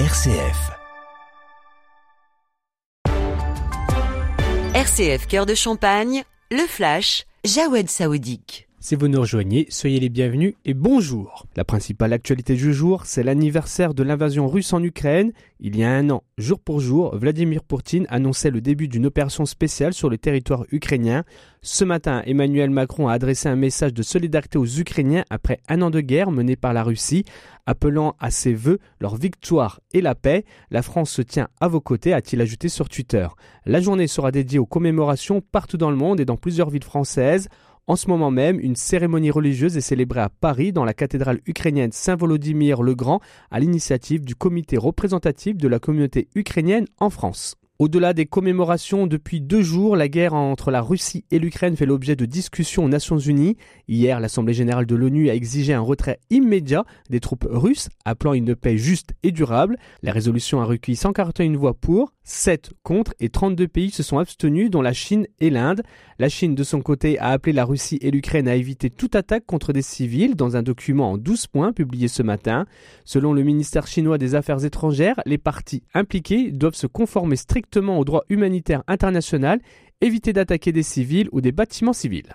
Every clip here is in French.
RCF. RCF Cœur de Champagne, le flash, Jawed Saoudique. Si vous nous rejoignez, soyez les bienvenus et bonjour. La principale actualité du jour, c'est l'anniversaire de l'invasion russe en Ukraine. Il y a un an, jour pour jour, Vladimir Poutine annonçait le début d'une opération spéciale sur le territoire ukrainien. Ce matin, Emmanuel Macron a adressé un message de solidarité aux Ukrainiens après un an de guerre menée par la Russie, appelant à ses vœux leur victoire et la paix. La France se tient à vos côtés, a-t-il ajouté sur Twitter. La journée sera dédiée aux commémorations partout dans le monde et dans plusieurs villes françaises. En ce moment même, une cérémonie religieuse est célébrée à Paris dans la cathédrale ukrainienne Saint-Volodymyr le Grand à l'initiative du comité représentatif de la communauté ukrainienne en France. Au-delà des commémorations, depuis deux jours, la guerre entre la Russie et l'Ukraine fait l'objet de discussions aux Nations Unies. Hier, l'Assemblée générale de l'ONU a exigé un retrait immédiat des troupes russes, appelant une paix juste et durable. La résolution a recueilli 141 voix pour, 7 contre et 32 pays se sont abstenus, dont la Chine et l'Inde. La Chine, de son côté, a appelé la Russie et l'Ukraine à éviter toute attaque contre des civils dans un document en 12 points publié ce matin. Selon le ministère chinois des Affaires étrangères, les parties impliquées doivent se conformer strictement au droit humanitaire international, éviter d'attaquer des civils ou des bâtiments civils.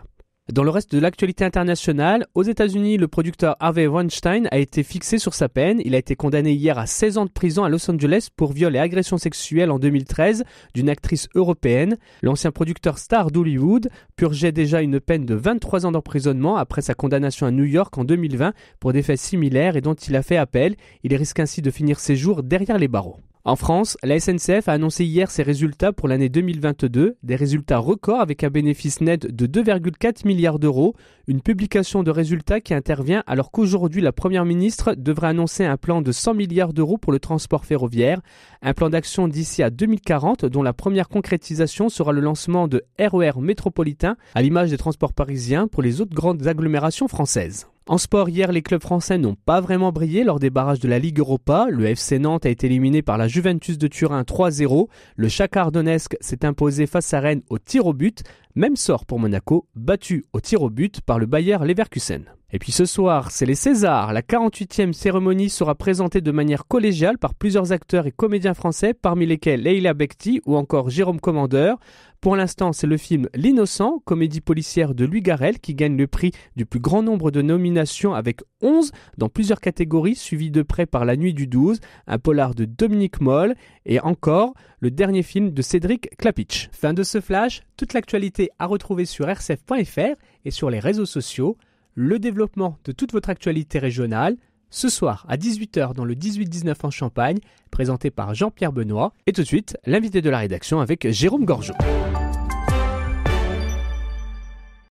Dans le reste de l'actualité internationale, aux États-Unis, le producteur Harvey Weinstein a été fixé sur sa peine. Il a été condamné hier à 16 ans de prison à Los Angeles pour viol et agression sexuelle en 2013 d'une actrice européenne. L'ancien producteur star d'Hollywood purgeait déjà une peine de 23 ans d'emprisonnement après sa condamnation à New York en 2020 pour des faits similaires et dont il a fait appel. Il risque ainsi de finir ses jours derrière les barreaux. En France, la SNCF a annoncé hier ses résultats pour l'année 2022, des résultats records avec un bénéfice net de 2,4 milliards d'euros, une publication de résultats qui intervient alors qu'aujourd'hui la Première ministre devrait annoncer un plan de 100 milliards d'euros pour le transport ferroviaire, un plan d'action d'ici à 2040 dont la première concrétisation sera le lancement de RER métropolitains à l'image des transports parisiens pour les autres grandes agglomérations françaises. En sport, hier, les clubs français n'ont pas vraiment brillé lors des barrages de la Ligue Europa. Le FC Nantes a été éliminé par la Juventus de Turin 3-0. Le Shakhtar Donetsk s'est imposé face à Rennes au tir au but. Même sort pour Monaco, battu au tir au but par le Bayer Leverkusen. Et puis ce soir, c'est les Césars. La 48e cérémonie sera présentée de manière collégiale par plusieurs acteurs et comédiens français, parmi lesquels Leila Bekti ou encore Jérôme Commandeur. Pour l'instant, c'est le film L'Innocent, comédie policière de Louis Garel, qui gagne le prix du plus grand nombre de nominations avec 11 dans plusieurs catégories, suivi de près par La Nuit du 12, un polar de Dominique Moll et encore le dernier film de Cédric Klapitsch. Fin de ce flash, toute l'actualité à retrouver sur rcf.fr et sur les réseaux sociaux le développement de toute votre actualité régionale, ce soir à 18h dans le 18-19 en Champagne, présenté par Jean-Pierre Benoît, et tout de suite l'invité de la rédaction avec Jérôme Gorgeau.